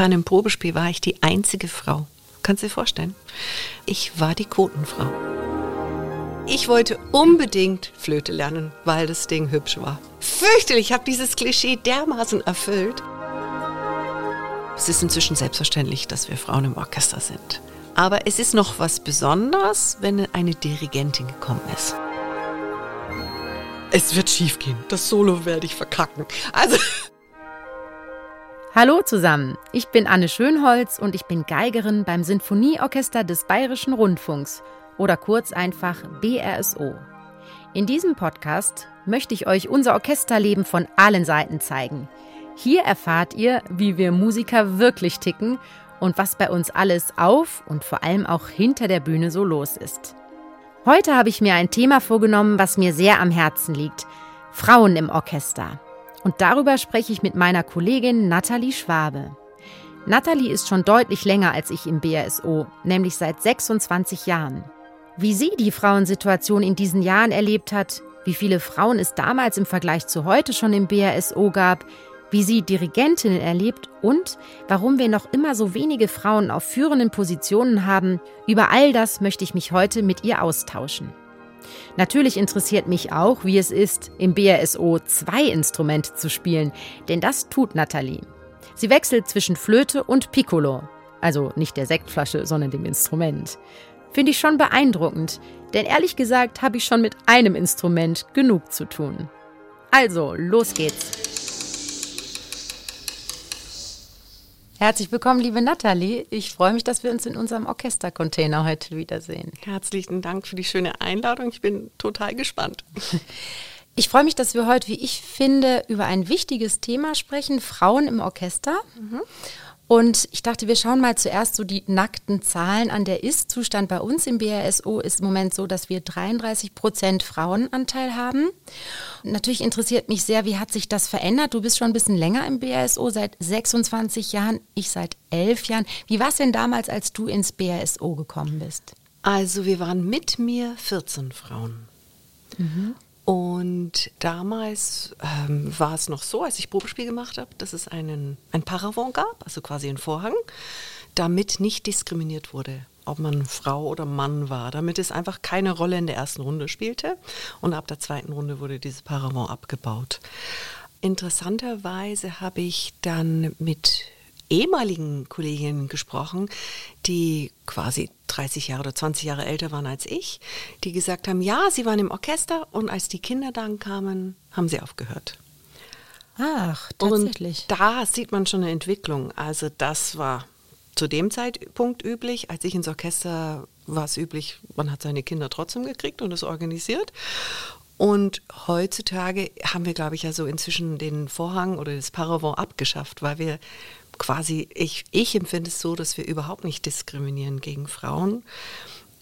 Bei einem Probespiel war ich die einzige Frau. Kannst du dir vorstellen? Ich war die Quotenfrau. Ich wollte unbedingt Flöte lernen, weil das Ding hübsch war. Fürchterlich, ich habe dieses Klischee dermaßen erfüllt. Es ist inzwischen selbstverständlich, dass wir Frauen im Orchester sind. Aber es ist noch was Besonderes, wenn eine Dirigentin gekommen ist. Es wird schiefgehen. Das Solo werde ich verkacken. Also. Hallo zusammen, ich bin Anne Schönholz und ich bin Geigerin beim Sinfonieorchester des Bayerischen Rundfunks oder kurz einfach BRSO. In diesem Podcast möchte ich euch unser Orchesterleben von allen Seiten zeigen. Hier erfahrt ihr, wie wir Musiker wirklich ticken und was bei uns alles auf und vor allem auch hinter der Bühne so los ist. Heute habe ich mir ein Thema vorgenommen, was mir sehr am Herzen liegt. Frauen im Orchester. Und darüber spreche ich mit meiner Kollegin Nathalie Schwabe. Nathalie ist schon deutlich länger als ich im BRSO, nämlich seit 26 Jahren. Wie sie die Frauensituation in diesen Jahren erlebt hat, wie viele Frauen es damals im Vergleich zu heute schon im BRSO gab, wie sie Dirigentinnen erlebt und warum wir noch immer so wenige Frauen auf führenden Positionen haben, über all das möchte ich mich heute mit ihr austauschen. Natürlich interessiert mich auch, wie es ist, im BRSO zwei Instrumente zu spielen, denn das tut Nathalie. Sie wechselt zwischen Flöte und Piccolo, also nicht der Sektflasche, sondern dem Instrument. Finde ich schon beeindruckend, denn ehrlich gesagt habe ich schon mit einem Instrument genug zu tun. Also, los geht's. Herzlich willkommen, liebe Nathalie. Ich freue mich, dass wir uns in unserem Orchestercontainer heute wiedersehen. Herzlichen Dank für die schöne Einladung. Ich bin total gespannt. Ich freue mich, dass wir heute, wie ich finde, über ein wichtiges Thema sprechen, Frauen im Orchester. Mhm. Und ich dachte, wir schauen mal zuerst so die nackten Zahlen an. Der Ist-Zustand bei uns im BRSO ist im Moment so, dass wir 33 Prozent Frauenanteil haben. Natürlich interessiert mich sehr, wie hat sich das verändert? Du bist schon ein bisschen länger im BRSO, seit 26 Jahren, ich seit 11 Jahren. Wie war es denn damals, als du ins BRSO gekommen bist? Also wir waren mit mir 14 Frauen. Mhm. Und damals ähm, war es noch so, als ich Probespiel gemacht habe, dass es einen, ein Paravent gab, also quasi einen Vorhang, damit nicht diskriminiert wurde, ob man Frau oder Mann war, damit es einfach keine Rolle in der ersten Runde spielte. Und ab der zweiten Runde wurde dieses Paravent abgebaut. Interessanterweise habe ich dann mit ehemaligen Kolleginnen gesprochen, die quasi 30 Jahre oder 20 Jahre älter waren als ich, die gesagt haben, ja, sie waren im Orchester und als die Kinder dann kamen, haben sie aufgehört. Ach, tatsächlich. Und da sieht man schon eine Entwicklung. Also das war zu dem Zeitpunkt üblich. Als ich ins Orchester war es üblich, man hat seine Kinder trotzdem gekriegt und es organisiert. Und heutzutage haben wir, glaube ich, ja so inzwischen den Vorhang oder das Paravent abgeschafft, weil wir quasi, ich, ich empfinde es so, dass wir überhaupt nicht diskriminieren gegen Frauen.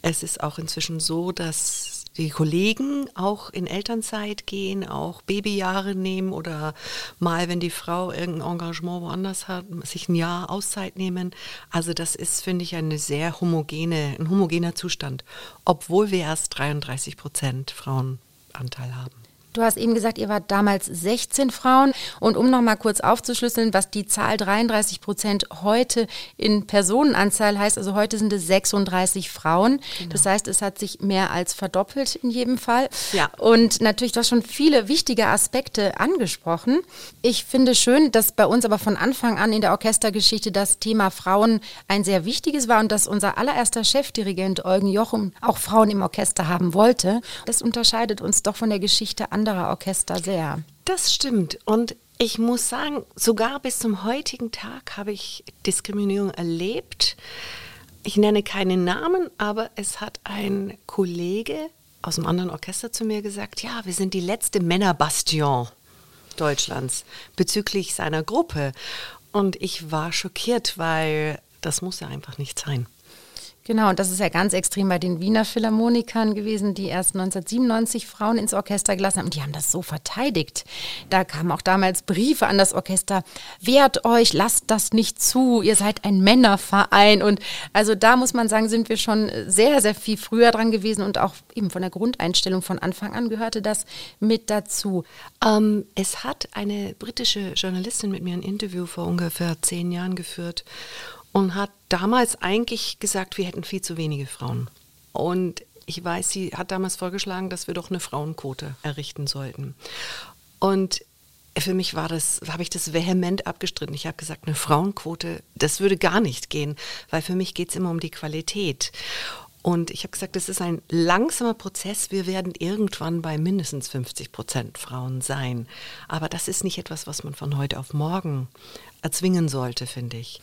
Es ist auch inzwischen so, dass die Kollegen auch in Elternzeit gehen, auch Babyjahre nehmen oder mal, wenn die Frau irgendein Engagement woanders hat, sich ein Jahr Auszeit nehmen. Also das ist, finde ich, eine sehr homogene, ein homogener Zustand, obwohl wir erst 33 Prozent Frauenanteil haben. Du hast eben gesagt, ihr wart damals 16 Frauen. Und um noch mal kurz aufzuschlüsseln, was die Zahl 33 Prozent heute in Personenanzahl heißt, also heute sind es 36 Frauen. Genau. Das heißt, es hat sich mehr als verdoppelt in jedem Fall. Ja. Und natürlich, du hast schon viele wichtige Aspekte angesprochen. Ich finde schön, dass bei uns aber von Anfang an in der Orchestergeschichte das Thema Frauen ein sehr wichtiges war und dass unser allererster Chefdirigent Eugen Jochum auch Frauen im Orchester haben wollte. Das unterscheidet uns doch von der Geschichte anderer Orchester sehr. Das stimmt. Und ich muss sagen, sogar bis zum heutigen Tag habe ich Diskriminierung erlebt. Ich nenne keinen Namen, aber es hat ein Kollege aus einem anderen Orchester zu mir gesagt, ja, wir sind die letzte Männerbastion Deutschlands bezüglich seiner Gruppe. Und ich war schockiert, weil das muss ja einfach nicht sein. Genau, und das ist ja ganz extrem bei den Wiener Philharmonikern gewesen, die erst 1997 Frauen ins Orchester gelassen haben. Und die haben das so verteidigt. Da kamen auch damals Briefe an das Orchester. Wehrt euch, lasst das nicht zu. Ihr seid ein Männerverein. Und also da muss man sagen, sind wir schon sehr, sehr viel früher dran gewesen. Und auch eben von der Grundeinstellung von Anfang an gehörte das mit dazu. Ähm, es hat eine britische Journalistin mit mir ein Interview vor ungefähr zehn Jahren geführt und hat damals eigentlich gesagt, wir hätten viel zu wenige Frauen. Und ich weiß, sie hat damals vorgeschlagen, dass wir doch eine Frauenquote errichten sollten. Und für mich war das, habe ich das vehement abgestritten. Ich habe gesagt, eine Frauenquote, das würde gar nicht gehen, weil für mich geht es immer um die Qualität. Und ich habe gesagt, das ist ein langsamer Prozess. Wir werden irgendwann bei mindestens 50 Prozent Frauen sein. Aber das ist nicht etwas, was man von heute auf morgen erzwingen sollte, finde ich.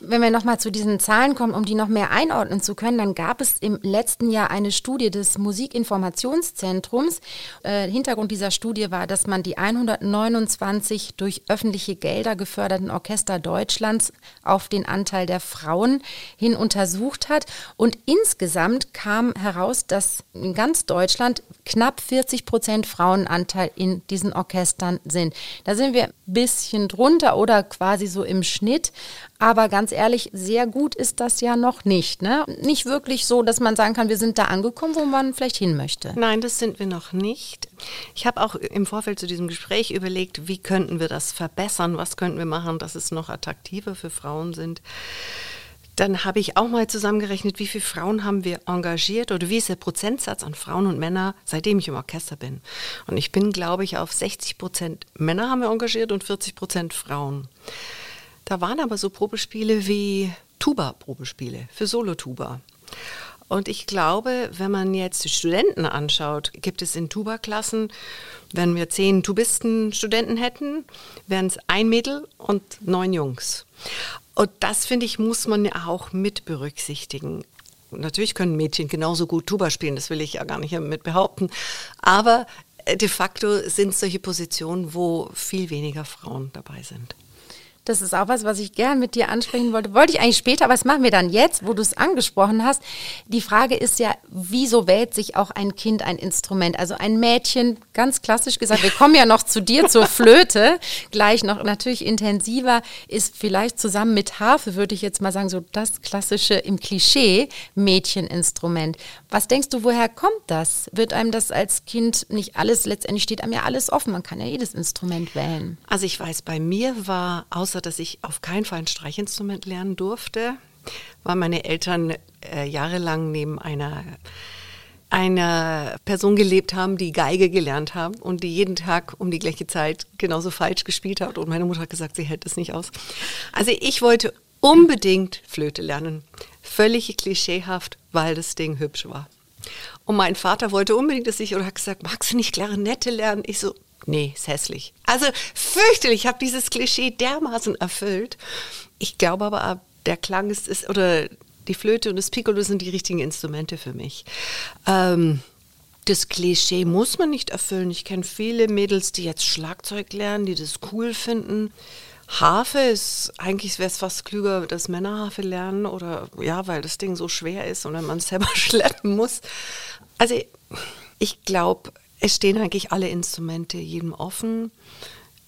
Wenn wir nochmal zu diesen Zahlen kommen, um die noch mehr einordnen zu können, dann gab es im letzten Jahr eine Studie des Musikinformationszentrums. Äh, Hintergrund dieser Studie war, dass man die 129 durch öffentliche Gelder geförderten Orchester Deutschlands auf den Anteil der Frauen hin untersucht hat. Und insgesamt kam heraus, dass in ganz Deutschland knapp 40 Prozent Frauenanteil in diesen Orchestern sind. Da sind wir ein bisschen drunter oder quasi so im Schnitt. Aber ganz ehrlich, sehr gut ist das ja noch nicht. Ne? Nicht wirklich so, dass man sagen kann, wir sind da angekommen, wo man vielleicht hin möchte. Nein, das sind wir noch nicht. Ich habe auch im Vorfeld zu diesem Gespräch überlegt, wie könnten wir das verbessern, was könnten wir machen, dass es noch attraktiver für Frauen sind. Dann habe ich auch mal zusammengerechnet, wie viele Frauen haben wir engagiert oder wie ist der Prozentsatz an Frauen und Männer, seitdem ich im Orchester bin. Und ich bin, glaube ich, auf 60 Prozent Männer haben wir engagiert und 40 Prozent Frauen. Da waren aber so Probespiele wie Tuba-Probespiele für Solo-Tuba. Und ich glaube, wenn man jetzt die Studenten anschaut, gibt es in Tuba-Klassen, wenn wir zehn Tubisten-Studenten hätten, wären es ein Mädel und neun Jungs. Und das, finde ich, muss man ja auch mit berücksichtigen. Natürlich können Mädchen genauso gut Tuba spielen, das will ich ja gar nicht mit behaupten. Aber äh, de facto sind es solche Positionen, wo viel weniger Frauen dabei sind. Das ist auch was, was ich gern mit dir ansprechen wollte. Wollte ich eigentlich später, aber das machen wir dann jetzt, wo du es angesprochen hast. Die Frage ist ja, wieso wählt sich auch ein Kind ein Instrument? Also ein Mädchen, ganz klassisch gesagt, wir kommen ja noch zu dir zur Flöte, gleich noch natürlich intensiver, ist vielleicht zusammen mit Harfe, würde ich jetzt mal sagen, so das klassische im Klischee Mädcheninstrument. Was denkst du, woher kommt das? Wird einem das als Kind nicht alles, letztendlich steht einem ja alles offen, man kann ja jedes Instrument wählen. Also ich weiß, bei mir war außer dass ich auf keinen Fall ein Streichinstrument lernen durfte, weil meine Eltern äh, jahrelang neben einer einer Person gelebt haben, die Geige gelernt haben und die jeden Tag um die gleiche Zeit genauso falsch gespielt hat. Und meine Mutter hat gesagt, sie hält es nicht aus. Also ich wollte unbedingt Flöte lernen. Völlig klischeehaft, weil das Ding hübsch war. Und mein Vater wollte unbedingt, dass ich, oder hat gesagt, magst du nicht Klarinette lernen? Ich so, nee, ist hässlich. Also fürchterlich, ich habe dieses Klischee dermaßen erfüllt. Ich glaube aber, der Klang ist, ist, oder die Flöte und das Piccolo sind die richtigen Instrumente für mich. Ähm, das Klischee muss man nicht erfüllen. Ich kenne viele Mädels, die jetzt Schlagzeug lernen, die das cool finden. Harfe ist, eigentlich wäre es fast klüger, dass Männer Harfe lernen oder ja, weil das Ding so schwer ist und wenn man es selber schleppen muss. Also ich glaube, es stehen eigentlich alle Instrumente jedem offen.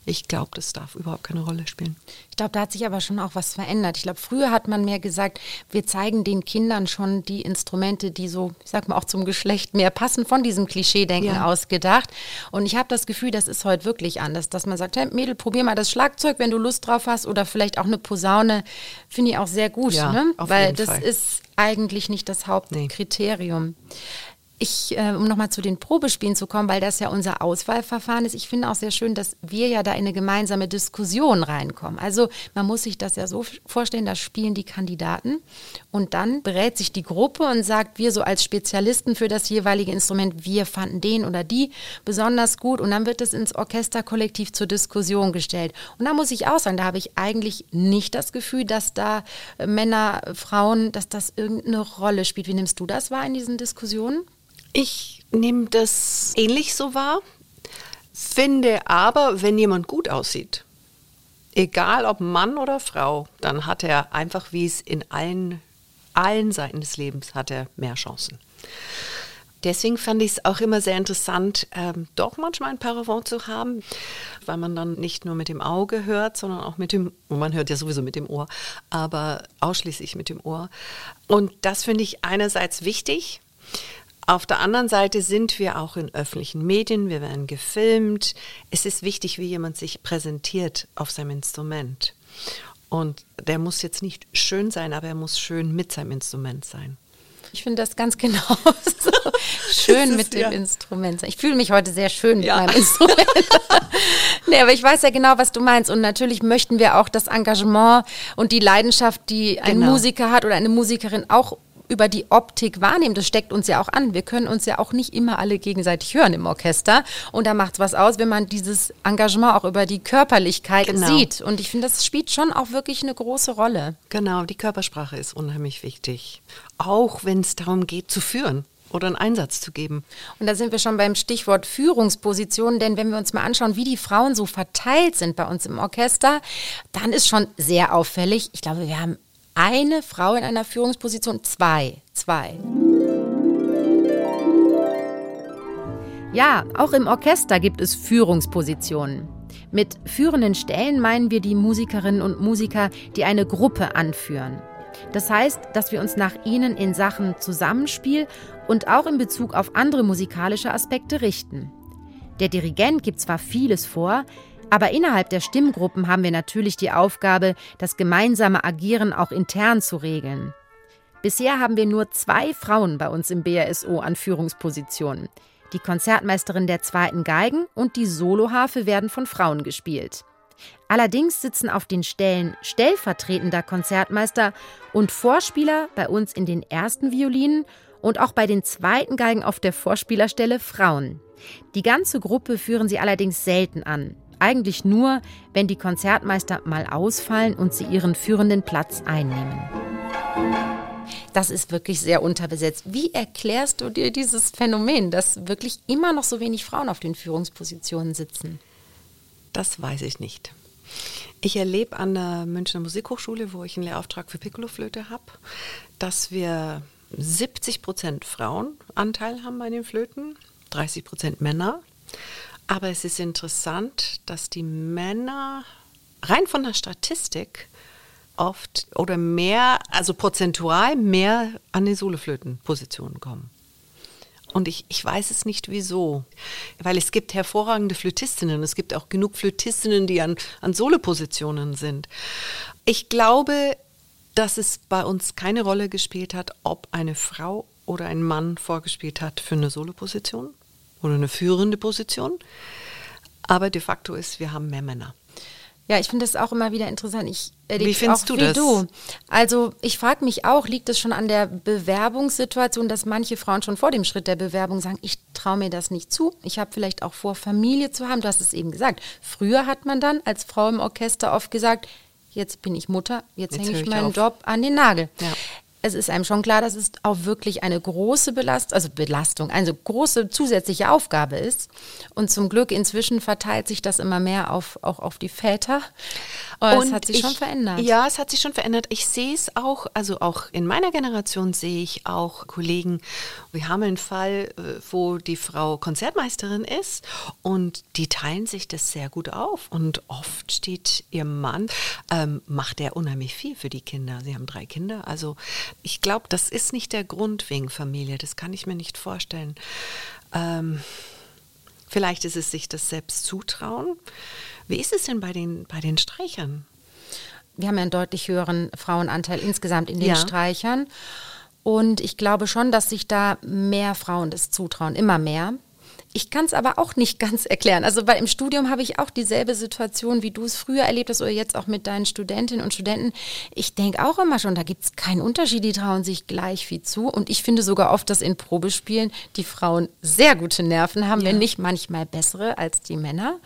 Ich glaube, das darf überhaupt keine Rolle spielen. Ich glaube, da hat sich aber schon auch was verändert. Ich glaube, früher hat man mehr gesagt, wir zeigen den Kindern schon die Instrumente, die so, ich sag mal, auch zum Geschlecht mehr passen, von diesem Klischeedenken ja. ausgedacht. Und ich habe das Gefühl, das ist heute wirklich anders, dass man sagt, hey Mädel, probier mal das Schlagzeug, wenn du Lust drauf hast, oder vielleicht auch eine Posaune. Finde ich auch sehr gut, ja, ne? weil das Fall. ist eigentlich nicht das Hauptkriterium. Nee ich, äh, um nochmal zu den Probespielen zu kommen, weil das ja unser Auswahlverfahren ist, ich finde auch sehr schön, dass wir ja da in eine gemeinsame Diskussion reinkommen. Also man muss sich das ja so vorstellen, da spielen die Kandidaten und dann berät sich die Gruppe und sagt, wir so als Spezialisten für das jeweilige Instrument, wir fanden den oder die besonders gut und dann wird es ins Orchesterkollektiv zur Diskussion gestellt. Und da muss ich auch sagen, da habe ich eigentlich nicht das Gefühl, dass da Männer, Frauen, dass das irgendeine Rolle spielt. Wie nimmst du das wahr in diesen Diskussionen? Ich nehme das ähnlich so wahr, finde aber, wenn jemand gut aussieht, egal ob Mann oder Frau, dann hat er einfach, wie es in allen allen Seiten des Lebens hat er mehr Chancen. Deswegen fand ich es auch immer sehr interessant, ähm, doch manchmal ein Paravent zu haben, weil man dann nicht nur mit dem Auge hört, sondern auch mit dem, man hört ja sowieso mit dem Ohr, aber ausschließlich mit dem Ohr. Und das finde ich einerseits wichtig. Auf der anderen Seite sind wir auch in öffentlichen Medien, wir werden gefilmt. Es ist wichtig, wie jemand sich präsentiert auf seinem Instrument. Und der muss jetzt nicht schön sein, aber er muss schön mit seinem Instrument sein. Ich finde das ganz genau so. schön mit dem ja. Instrument. Ich fühle mich heute sehr schön mit ja. meinem Instrument. nee, aber ich weiß ja genau, was du meinst. Und natürlich möchten wir auch das Engagement und die Leidenschaft, die ein genau. Musiker hat oder eine Musikerin auch über die Optik wahrnehmen. Das steckt uns ja auch an. Wir können uns ja auch nicht immer alle gegenseitig hören im Orchester. Und da macht es was aus, wenn man dieses Engagement auch über die Körperlichkeit genau. sieht. Und ich finde, das spielt schon auch wirklich eine große Rolle. Genau, die Körpersprache ist unheimlich wichtig. Auch wenn es darum geht, zu führen oder einen Einsatz zu geben. Und da sind wir schon beim Stichwort Führungsposition, denn wenn wir uns mal anschauen, wie die Frauen so verteilt sind bei uns im Orchester, dann ist schon sehr auffällig. Ich glaube, wir haben eine Frau in einer Führungsposition, zwei, zwei. Ja, auch im Orchester gibt es Führungspositionen. Mit führenden Stellen meinen wir die Musikerinnen und Musiker, die eine Gruppe anführen. Das heißt, dass wir uns nach ihnen in Sachen Zusammenspiel und auch in Bezug auf andere musikalische Aspekte richten. Der Dirigent gibt zwar vieles vor, aber innerhalb der Stimmgruppen haben wir natürlich die Aufgabe, das gemeinsame Agieren auch intern zu regeln. Bisher haben wir nur zwei Frauen bei uns im BRSO an Führungspositionen. Die Konzertmeisterin der zweiten Geigen und die Soloharfe werden von Frauen gespielt. Allerdings sitzen auf den Stellen stellvertretender Konzertmeister und Vorspieler bei uns in den ersten Violinen und auch bei den zweiten Geigen auf der Vorspielerstelle Frauen. Die ganze Gruppe führen sie allerdings selten an eigentlich nur, wenn die Konzertmeister mal ausfallen und sie ihren führenden Platz einnehmen. Das ist wirklich sehr unterbesetzt. Wie erklärst du dir dieses Phänomen, dass wirklich immer noch so wenig Frauen auf den Führungspositionen sitzen? Das weiß ich nicht. Ich erlebe an der Münchner Musikhochschule, wo ich einen Lehrauftrag für Piccoloflöte habe, dass wir 70 Prozent Frauenanteil haben bei den Flöten, 30 Prozent Männer. Aber es ist interessant, dass die Männer rein von der Statistik oft oder mehr, also prozentual mehr an die Soloflötenpositionen kommen. Und ich, ich weiß es nicht wieso. Weil es gibt hervorragende Flötistinnen. Es gibt auch genug Flötistinnen, die an, an Solopositionen sind. Ich glaube, dass es bei uns keine Rolle gespielt hat, ob eine Frau oder ein Mann vorgespielt hat für eine Soloposition oder eine führende Position. Aber de facto ist, wir haben mehr Männer. Ja, ich finde das auch immer wieder interessant. Ich wie findest du das? Du. Also ich frage mich auch, liegt es schon an der Bewerbungssituation, dass manche Frauen schon vor dem Schritt der Bewerbung sagen, ich traue mir das nicht zu. Ich habe vielleicht auch vor, Familie zu haben. Du hast es eben gesagt. Früher hat man dann als Frau im Orchester oft gesagt, jetzt bin ich Mutter, jetzt, jetzt hänge ich meinen auf. Job an den Nagel. Ja es ist einem schon klar, dass es auch wirklich eine große Belast also Belastung, eine große zusätzliche Aufgabe ist. Und zum Glück inzwischen verteilt sich das immer mehr auf, auch auf die Väter. Und, und es hat sich ich, schon verändert. Ja, es hat sich schon verändert. Ich sehe es auch, also auch in meiner Generation sehe ich auch Kollegen, wir haben einen Fall, äh, wo die Frau Konzertmeisterin ist und die teilen sich das sehr gut auf. Und oft steht ihr Mann, ähm, macht er unheimlich viel für die Kinder. Sie haben drei Kinder, also ich glaube, das ist nicht der Grund wegen Familie. Das kann ich mir nicht vorstellen. Ähm, vielleicht ist es sich das selbst zutrauen. Wie ist es denn bei den, bei den Streichern? Wir haben ja einen deutlich höheren Frauenanteil insgesamt in den ja. Streichern. Und ich glaube schon, dass sich da mehr Frauen das zutrauen, immer mehr. Ich kann es aber auch nicht ganz erklären. Also weil im Studium habe ich auch dieselbe Situation, wie du es früher erlebt hast oder jetzt auch mit deinen Studentinnen und Studenten. Ich denke auch immer schon, da gibt es keinen Unterschied, die trauen sich gleich viel zu. Und ich finde sogar oft, dass in Probespielen die Frauen sehr gute Nerven haben, ja. wenn nicht manchmal bessere als die Männer.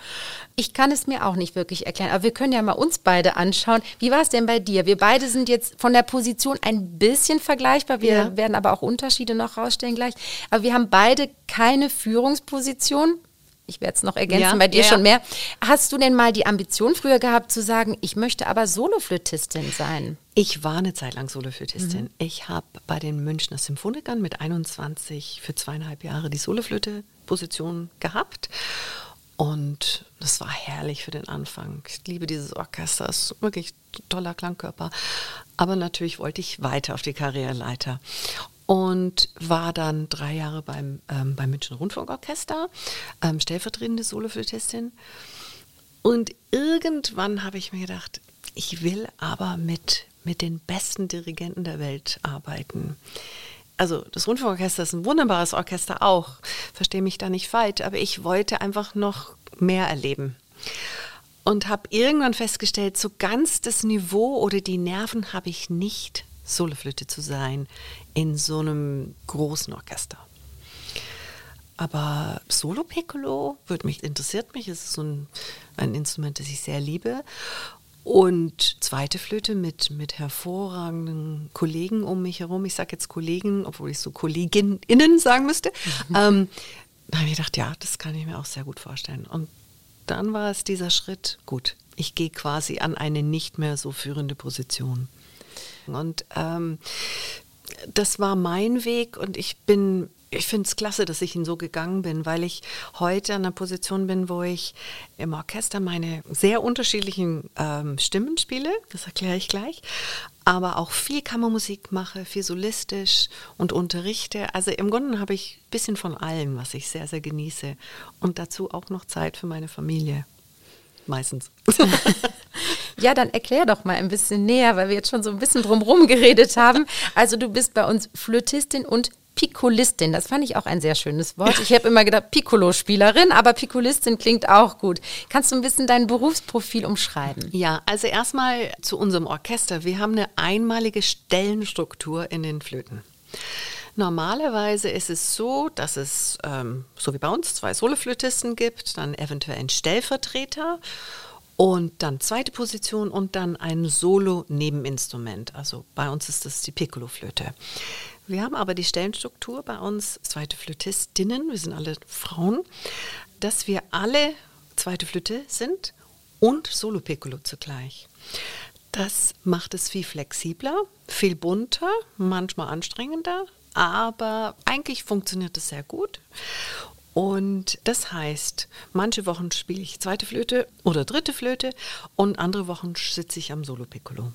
Ich kann es mir auch nicht wirklich erklären, aber wir können ja mal uns beide anschauen. Wie war es denn bei dir? Wir beide sind jetzt von der Position ein bisschen vergleichbar. Wir ja. werden aber auch Unterschiede noch rausstellen gleich. Aber wir haben beide keine Führungsposition. Ich werde es noch ergänzen, ja, bei dir ja. schon mehr. Hast du denn mal die Ambition früher gehabt zu sagen, ich möchte aber Soloflötistin sein? Ich war eine Zeit lang Soloflötistin. Mhm. Ich habe bei den Münchner Symphonikern mit 21 für zweieinhalb Jahre die Soloflöte-Position gehabt. Und das war herrlich für den Anfang. Ich liebe dieses Orchester, es ist wirklich ein toller Klangkörper. Aber natürlich wollte ich weiter auf die Karriereleiter und war dann drei Jahre beim, ähm, beim München Rundfunkorchester, ähm, stellvertretende Soloflötistin. Und irgendwann habe ich mir gedacht, ich will aber mit, mit den besten Dirigenten der Welt arbeiten. Also das Rundfunkorchester ist ein wunderbares Orchester auch, verstehe mich da nicht falsch, aber ich wollte einfach noch mehr erleben. Und habe irgendwann festgestellt, so ganz das Niveau oder die Nerven habe ich nicht Soloflöte zu sein in so einem großen Orchester. Aber Solo Piccolo würde mich, interessiert mich, es ist so ein, ein Instrument, das ich sehr liebe. Und zweite Flöte mit, mit hervorragenden Kollegen um mich herum. Ich sage jetzt Kollegen, obwohl ich so Kolleginnen sagen müsste. Mhm. Ähm, da habe ich gedacht, ja, das kann ich mir auch sehr gut vorstellen. Und dann war es dieser Schritt, gut, ich gehe quasi an eine nicht mehr so führende Position. Und ähm, das war mein Weg und ich bin, ich finde es klasse, dass ich ihn so gegangen bin, weil ich heute an einer Position bin, wo ich im Orchester meine sehr unterschiedlichen ähm, Stimmen spiele, das erkläre ich gleich, aber auch viel Kammermusik mache, viel solistisch und unterrichte. Also im Grunde habe ich ein bisschen von allem, was ich sehr, sehr genieße. Und dazu auch noch Zeit für meine Familie meistens. ja, dann erklär doch mal ein bisschen näher, weil wir jetzt schon so ein bisschen drumherum geredet haben. Also du bist bei uns Flötistin und Piccolistin, das fand ich auch ein sehr schönes Wort. Ich habe immer gedacht Piccolo-Spielerin, aber Piccolistin klingt auch gut. Kannst du ein bisschen dein Berufsprofil umschreiben? Ja, also erstmal zu unserem Orchester. Wir haben eine einmalige Stellenstruktur in den Flöten. Normalerweise ist es so, dass es, ähm, so wie bei uns, zwei Soloflötisten gibt, dann eventuell einen Stellvertreter und dann zweite Position und dann ein Solo-Nebeninstrument. Also bei uns ist das die Piccolo-Flöte. Wir haben aber die Stellenstruktur bei uns, zweite Flötistinnen, wir sind alle Frauen, dass wir alle zweite Flöte sind und Solo-Piccolo zugleich. Das macht es viel flexibler, viel bunter, manchmal anstrengender, aber eigentlich funktioniert es sehr gut. Und das heißt, manche Wochen spiele ich zweite Flöte oder dritte Flöte und andere Wochen sitze ich am Solo-Piccolo.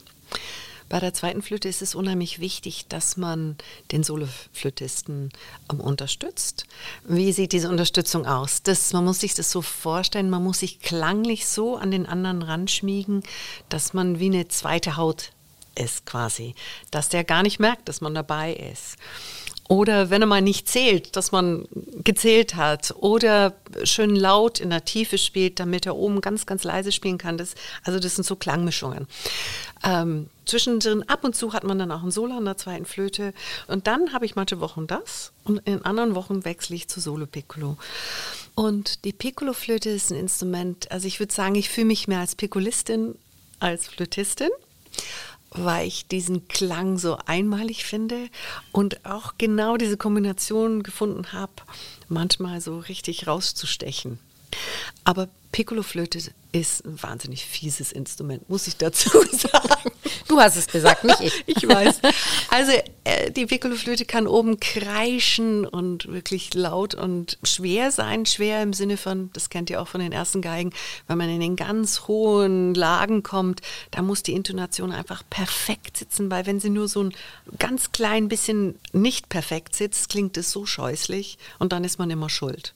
Bei der zweiten Flöte ist es unheimlich wichtig, dass man den Soloflötisten ähm, unterstützt. Wie sieht diese Unterstützung aus? Das, man muss sich das so vorstellen, man muss sich klanglich so an den anderen ranschmiegen, dass man wie eine zweite Haut ist quasi, dass der gar nicht merkt, dass man dabei ist. Oder wenn er mal nicht zählt, dass man gezählt hat. Oder schön laut in der Tiefe spielt, damit er oben ganz, ganz leise spielen kann. Das, also das sind so Klangmischungen. Ähm, zwischendrin ab und zu hat man dann auch ein Solo an der zweiten Flöte. Und dann habe ich manche Wochen das und in anderen Wochen wechsle ich zu Solo Piccolo. Und die Piccolo-Flöte ist ein Instrument, also ich würde sagen, ich fühle mich mehr als Piccolistin als Flötistin weil ich diesen Klang so einmalig finde und auch genau diese Kombination gefunden habe, manchmal so richtig rauszustechen. Aber Piccolo-Flöte ist ein wahnsinnig fieses Instrument, muss ich dazu sagen. Du hast es gesagt, nicht ich. ich weiß. Also äh, die Piccolo-Flöte kann oben kreischen und wirklich laut und schwer sein. Schwer im Sinne von, das kennt ihr auch von den ersten Geigen, wenn man in den ganz hohen Lagen kommt, da muss die Intonation einfach perfekt sitzen, weil wenn sie nur so ein ganz klein bisschen nicht perfekt sitzt, klingt es so scheußlich und dann ist man immer schuld.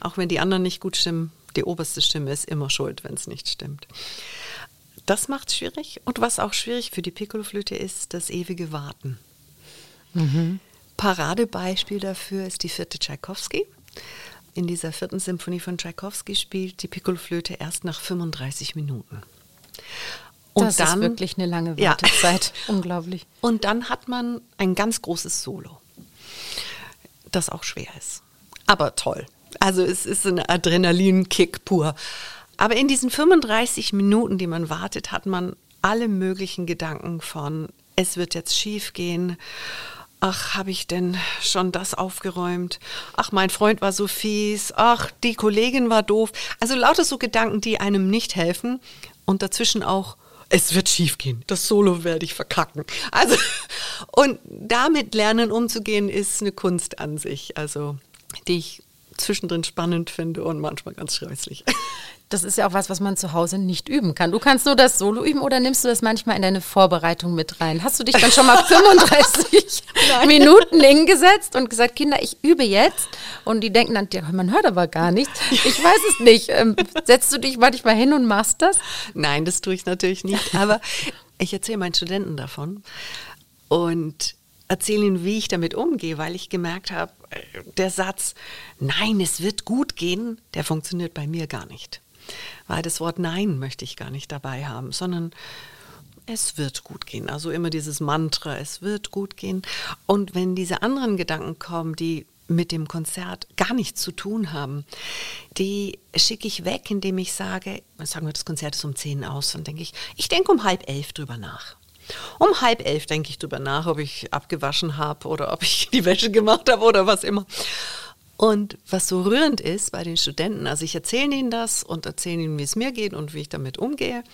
Auch wenn die anderen nicht gut stimmen, die oberste Stimme ist immer schuld, wenn es nicht stimmt. Das macht es schwierig. Und was auch schwierig für die Piccoloflöte ist, das ewige Warten. Mhm. Paradebeispiel dafür ist die vierte Tschaikowski. In dieser vierten Symphonie von Tschaikowski spielt die Piccoloflöte erst nach 35 Minuten. Und das dann, ist wirklich eine lange Wartezeit. Ja. Unglaublich. Und dann hat man ein ganz großes Solo, das auch schwer ist. Aber toll. Also es ist ein Adrenalinkick pur. Aber in diesen 35 Minuten, die man wartet, hat man alle möglichen Gedanken von, es wird jetzt schief gehen, ach, habe ich denn schon das aufgeräumt? Ach, mein Freund war so fies. Ach, die Kollegin war doof. Also lauter so Gedanken, die einem nicht helfen. Und dazwischen auch, es wird schiefgehen. Das Solo werde ich verkacken. Also, und damit lernen umzugehen, ist eine Kunst an sich. Also, die ich zwischendrin spannend finde und manchmal ganz scheußlich. Das ist ja auch was, was man zu Hause nicht üben kann. Du kannst nur das Solo üben oder nimmst du das manchmal in deine Vorbereitung mit rein? Hast du dich dann schon mal 35 Minuten hingesetzt und gesagt, Kinder, ich übe jetzt? Und die denken dann, man hört aber gar nichts. Ich weiß es nicht. Ähm, setzt du dich manchmal hin und machst das? Nein, das tue ich natürlich nicht. Aber ich erzähle meinen Studenten davon. Und erzähle ihnen, wie ich damit umgehe, weil ich gemerkt habe, der Satz, nein, es wird gut gehen, der funktioniert bei mir gar nicht. Weil das Wort Nein möchte ich gar nicht dabei haben, sondern es wird gut gehen. Also immer dieses Mantra, es wird gut gehen. Und wenn diese anderen Gedanken kommen, die mit dem Konzert gar nichts zu tun haben, die schicke ich weg, indem ich sage, sagen wir, das Konzert ist um 10 aus, dann denke ich, ich denke um halb elf drüber nach. Um halb elf denke ich drüber nach, ob ich abgewaschen habe oder ob ich die Wäsche gemacht habe oder was immer. Und was so rührend ist bei den Studenten, also ich erzähle ihnen das und erzähle ihnen, wie es mir geht und wie ich damit umgehe.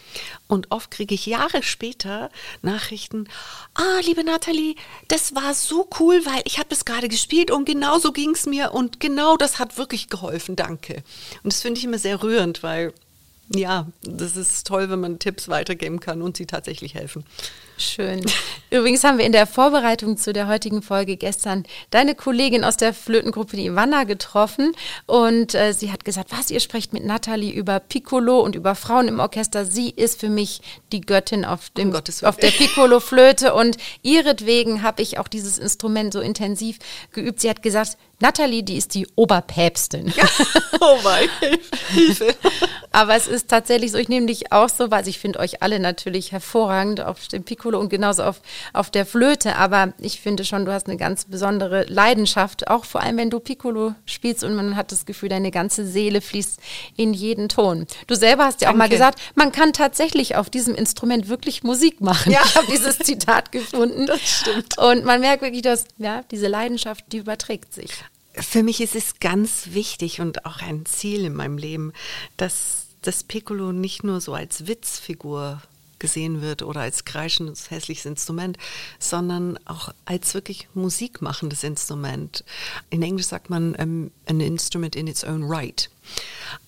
Und oft kriege ich Jahre später Nachrichten, ah, liebe Nathalie, das war so cool, weil ich habe das gerade gespielt und genau so ging es mir und genau das hat wirklich geholfen, danke. Und das finde ich immer sehr rührend, weil ja, das ist toll, wenn man Tipps weitergeben kann und sie tatsächlich helfen. Schön. Übrigens haben wir in der Vorbereitung zu der heutigen Folge gestern deine Kollegin aus der Flötengruppe, die Ivana, getroffen. Und äh, sie hat gesagt, was, ihr sprecht mit Nathalie über Piccolo und über Frauen im Orchester. Sie ist für mich die Göttin auf, dem, um auf der Piccolo-Flöte. Und ihretwegen habe ich auch dieses Instrument so intensiv geübt. Sie hat gesagt, Nathalie, die ist die Oberpäpstin. Ja. Oh mein Hilfe. Aber es ist tatsächlich so, ich nehme dich auch so, weil ich finde euch alle natürlich hervorragend auf dem Piccolo und genauso auf, auf der Flöte. Aber ich finde schon, du hast eine ganz besondere Leidenschaft, auch vor allem, wenn du Piccolo spielst und man hat das Gefühl, deine ganze Seele fließt in jeden Ton. Du selber hast ja Danke. auch mal gesagt, man kann tatsächlich auf diesem Instrument wirklich Musik machen. Ja. Ich habe dieses Zitat gefunden. Das stimmt. Und man merkt wirklich, dass ja, diese Leidenschaft, die überträgt sich. Für mich ist es ganz wichtig und auch ein Ziel in meinem Leben, dass das Piccolo nicht nur so als Witzfigur gesehen wird oder als kreischendes, hässliches Instrument, sondern auch als wirklich musikmachendes Instrument. In Englisch sagt man um, an instrument in its own right.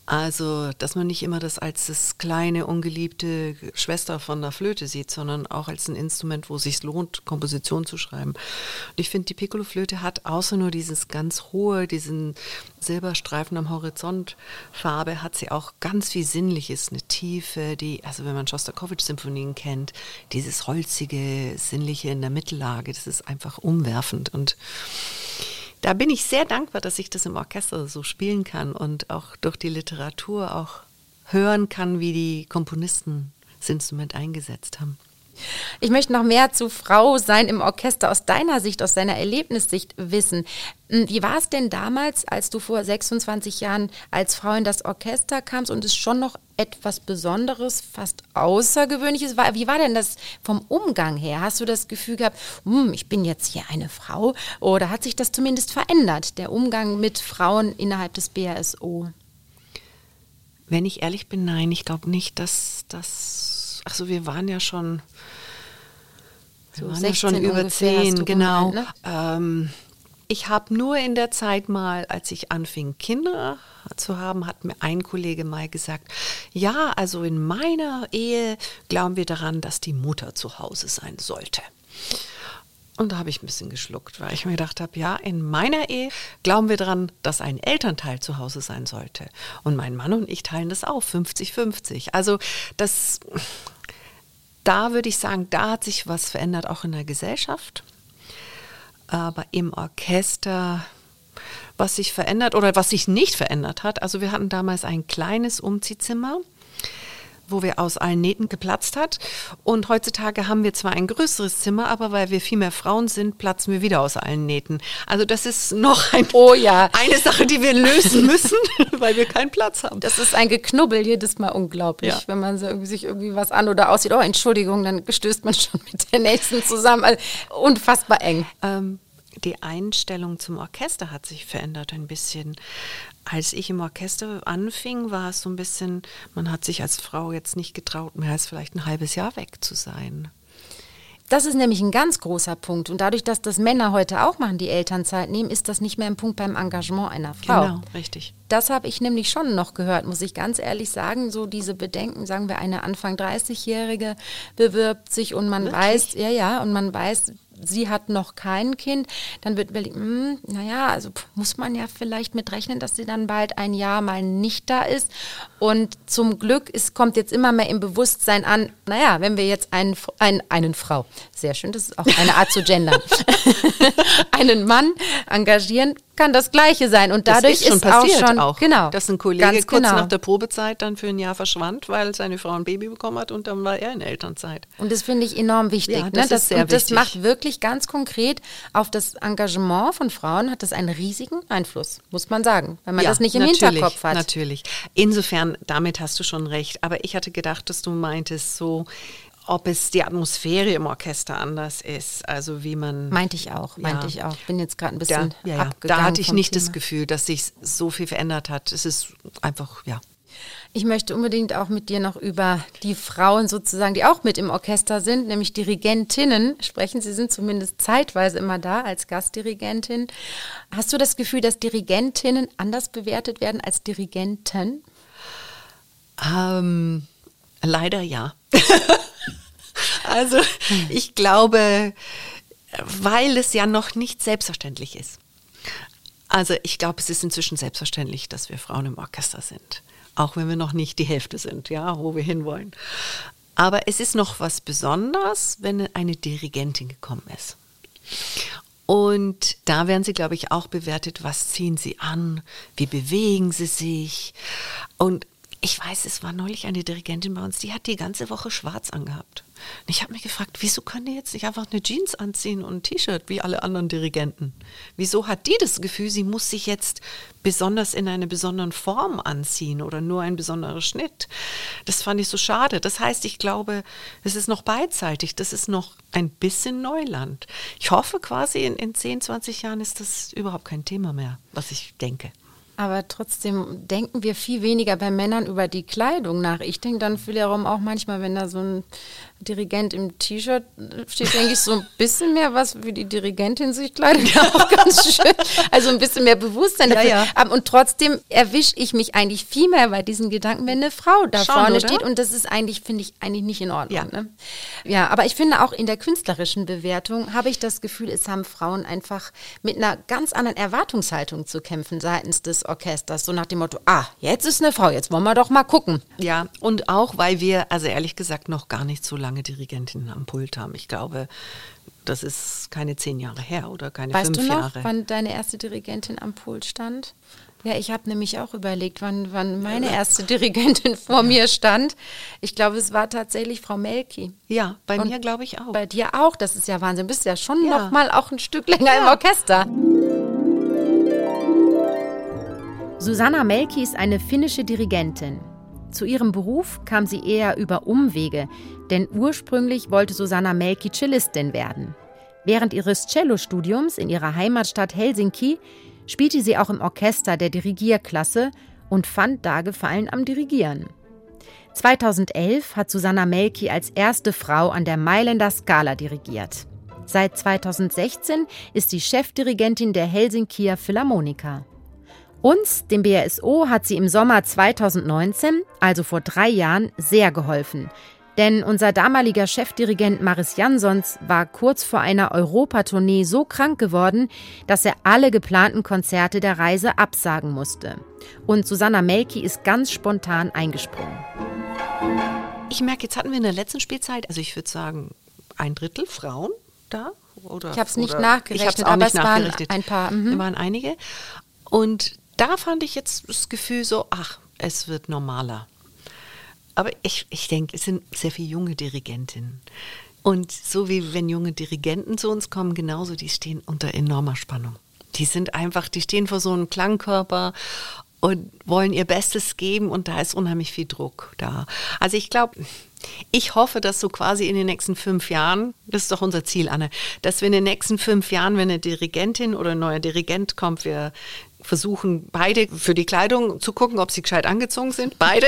Also, dass man nicht immer das als das kleine, ungeliebte Schwester von der Flöte sieht, sondern auch als ein Instrument, wo es sich lohnt, Komposition zu schreiben. Und ich finde, die Piccolo-Flöte hat außer nur dieses ganz hohe, diesen Silberstreifen am Horizont Farbe, hat sie auch ganz viel Sinnliches, eine Tiefe, die, also wenn man Schostakowitsch-Symphonien kennt, dieses holzige, sinnliche in der Mittellage, das ist einfach umwerfend und da bin ich sehr dankbar, dass ich das im Orchester so spielen kann und auch durch die Literatur auch hören kann, wie die Komponisten das Instrument eingesetzt haben. Ich möchte noch mehr zu Frau sein im Orchester aus deiner Sicht, aus deiner Erlebnissicht wissen. Hm, wie war es denn damals, als du vor 26 Jahren als Frau in das Orchester kamst und es schon noch etwas Besonderes, fast Außergewöhnliches war? Wie war denn das vom Umgang her? Hast du das Gefühl gehabt, hm, ich bin jetzt hier eine Frau? Oder hat sich das zumindest verändert, der Umgang mit Frauen innerhalb des BRSO? Wenn ich ehrlich bin, nein, ich glaube nicht, dass das. Also wir waren ja schon wir so waren ja schon über zehn, genau. Gemeint, ne? ähm, ich habe nur in der Zeit mal, als ich anfing, Kinder zu haben, hat mir ein Kollege mal gesagt, ja, also in meiner Ehe glauben wir daran, dass die Mutter zu Hause sein sollte. Und da habe ich ein bisschen geschluckt, weil ich mir gedacht habe, ja, in meiner Ehe glauben wir daran, dass ein Elternteil zu Hause sein sollte. Und mein Mann und ich teilen das auch, 50-50. Also das da würde ich sagen, da hat sich was verändert, auch in der Gesellschaft. Aber im Orchester, was sich verändert oder was sich nicht verändert hat, also wir hatten damals ein kleines Umziehzimmer wo wir aus allen Nähten geplatzt hat. Und heutzutage haben wir zwar ein größeres Zimmer, aber weil wir viel mehr Frauen sind, platzen wir wieder aus allen Nähten. Also das ist noch ein, oh ja. eine Sache, die wir lösen müssen, weil wir keinen Platz haben. Das ist ein Geknubbel jedes Mal unglaublich, ja. wenn man so irgendwie, sich irgendwie was an oder aussieht. Oh, Entschuldigung, dann stößt man schon mit der nächsten zusammen. Also unfassbar eng. Ähm, die Einstellung zum Orchester hat sich verändert ein bisschen. Als ich im Orchester anfing, war es so ein bisschen, man hat sich als Frau jetzt nicht getraut, mehr als vielleicht ein halbes Jahr weg zu sein. Das ist nämlich ein ganz großer Punkt. Und dadurch, dass das Männer heute auch machen, die Elternzeit nehmen, ist das nicht mehr ein Punkt beim Engagement einer Frau. Genau, richtig. Das habe ich nämlich schon noch gehört, muss ich ganz ehrlich sagen. So diese Bedenken, sagen wir, eine Anfang 30-Jährige bewirbt sich und man Wirklich? weiß, ja, ja, und man weiß, sie hat noch kein Kind, dann wird überlegt, hm, naja, also muss man ja vielleicht mit rechnen, dass sie dann bald ein Jahr mal nicht da ist. Und zum Glück, es kommt jetzt immer mehr im Bewusstsein an, naja, wenn wir jetzt einen, einen, einen Frau, sehr schön, das ist auch eine Art zu gendern, einen Mann engagieren, kann das Gleiche sein. Und dadurch das ist, schon ist passiert auch schon, auch, genau, dass ein Kollege kurz genau. nach der Probezeit dann für ein Jahr verschwand, weil seine Frau ein Baby bekommen hat und dann war er in Elternzeit. Und das finde ich enorm wichtig. Ja, das, ne? das, und das macht wirklich ganz konkret auf das Engagement von Frauen hat das einen riesigen Einfluss, muss man sagen, wenn man ja, das nicht im Hinterkopf hat. Natürlich. Insofern, damit hast du schon recht. Aber ich hatte gedacht, dass du meintest, so ob es die Atmosphäre im Orchester anders ist, also wie man. Meinte ich auch, meinte ja, ich auch. Bin jetzt gerade ein bisschen da, ja, Da hatte ich nicht Thema. das Gefühl, dass sich so viel verändert hat. Es ist einfach, ja. Ich möchte unbedingt auch mit dir noch über die Frauen sozusagen, die auch mit im Orchester sind, nämlich Dirigentinnen sprechen. Sie sind zumindest zeitweise immer da als Gastdirigentin. Hast du das Gefühl, dass Dirigentinnen anders bewertet werden als Dirigenten? Ähm, leider ja. Also ich glaube, weil es ja noch nicht selbstverständlich ist. Also ich glaube, es ist inzwischen selbstverständlich, dass wir Frauen im Orchester sind. Auch wenn wir noch nicht die Hälfte sind, ja, wo wir hinwollen. Aber es ist noch was Besonderes, wenn eine Dirigentin gekommen ist. Und da werden sie, glaube ich, auch bewertet, was ziehen sie an, wie bewegen sie sich. Und ich weiß, es war neulich eine Dirigentin bei uns, die hat die ganze Woche schwarz angehabt. Und ich habe mich gefragt, wieso können die jetzt nicht einfach eine Jeans anziehen und ein T-Shirt wie alle anderen Dirigenten? Wieso hat die das Gefühl, sie muss sich jetzt besonders in einer besonderen Form anziehen oder nur ein besonderer Schnitt? Das fand ich so schade. Das heißt, ich glaube, es ist noch beidseitig. Das ist noch ein bisschen Neuland. Ich hoffe quasi, in, in 10, 20 Jahren ist das überhaupt kein Thema mehr, was ich denke. Aber trotzdem denken wir viel weniger bei Männern über die Kleidung nach. Ich denke dann wiederum auch manchmal, wenn da so ein Dirigent im T-Shirt steht, denke ich so ein bisschen mehr, was wie die Dirigentin sich kleidet, ja auch ganz schön. Also ein bisschen mehr Bewusstsein dafür. Ja, ja. Und trotzdem erwische ich mich eigentlich viel mehr bei diesen Gedanken, wenn eine Frau da Schon, vorne oder? steht. Und das ist eigentlich, finde ich, eigentlich nicht in Ordnung. Ja. Ne? ja, aber ich finde auch in der künstlerischen Bewertung habe ich das Gefühl, es haben Frauen einfach mit einer ganz anderen Erwartungshaltung zu kämpfen seitens des Orchesters. So nach dem Motto, ah, jetzt ist eine Frau, jetzt wollen wir doch mal gucken. Ja, und auch, weil wir, also ehrlich gesagt, noch gar nicht so lange lange Dirigentinnen am Pult haben. Ich glaube, das ist keine zehn Jahre her oder keine weißt fünf du noch, Jahre. wann deine erste Dirigentin am Pult stand? Ja, ich habe nämlich auch überlegt, wann, wann meine erste Dirigentin vor mir stand. Ich glaube, es war tatsächlich Frau Melki. Ja, bei Und mir glaube ich auch. Bei dir auch, das ist ja Wahnsinn. Du bist ja schon ja. noch mal auch ein Stück länger ja. im Orchester. Susanna Melki ist eine finnische Dirigentin. Zu ihrem Beruf kam sie eher über Umwege, denn ursprünglich wollte Susanna Melki Cellistin werden. Während ihres Cellostudiums in ihrer Heimatstadt Helsinki spielte sie auch im Orchester der Dirigierklasse und fand da Gefallen am Dirigieren. 2011 hat Susanna Melki als erste Frau an der Mailänder Scala dirigiert. Seit 2016 ist sie Chefdirigentin der Helsinkier Philharmoniker. Uns, dem BRSO, hat sie im Sommer 2019, also vor drei Jahren, sehr geholfen. Denn unser damaliger Chefdirigent Maris Jansons war kurz vor einer Europatournee so krank geworden, dass er alle geplanten Konzerte der Reise absagen musste. Und Susanna Melki ist ganz spontan eingesprungen. Ich merke, jetzt hatten wir in der letzten Spielzeit, also ich würde sagen, ein Drittel Frauen da. Oder, ich habe es nicht nachgerechnet, ich aber es waren ein paar. Mhm. waren einige. Und da fand ich jetzt das Gefühl so, ach, es wird normaler. Aber ich, ich denke, es sind sehr viele junge Dirigentinnen. Und so wie wenn junge Dirigenten zu uns kommen, genauso, die stehen unter enormer Spannung. Die sind einfach, die stehen vor so einem Klangkörper und wollen ihr Bestes geben und da ist unheimlich viel Druck da. Also ich glaube, ich hoffe, dass so quasi in den nächsten fünf Jahren, das ist doch unser Ziel, Anne, dass wir in den nächsten fünf Jahren, wenn eine Dirigentin oder ein neuer Dirigent kommt, wir versuchen beide für die Kleidung zu gucken, ob sie gescheit angezogen sind. Beide.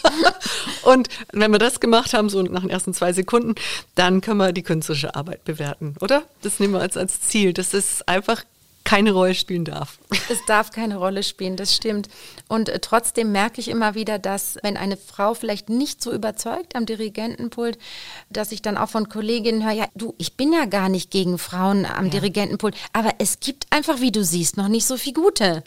und wenn wir das gemacht haben, so nach den ersten zwei Sekunden, dann können wir die künstlerische Arbeit bewerten, oder? Das nehmen wir als, als Ziel. Das ist einfach keine Rolle spielen darf. Es darf keine Rolle spielen, das stimmt. Und äh, trotzdem merke ich immer wieder, dass wenn eine Frau vielleicht nicht so überzeugt am Dirigentenpult, dass ich dann auch von Kolleginnen höre, ja, du, ich bin ja gar nicht gegen Frauen am ja. Dirigentenpult, aber es gibt einfach, wie du siehst, noch nicht so viel gute.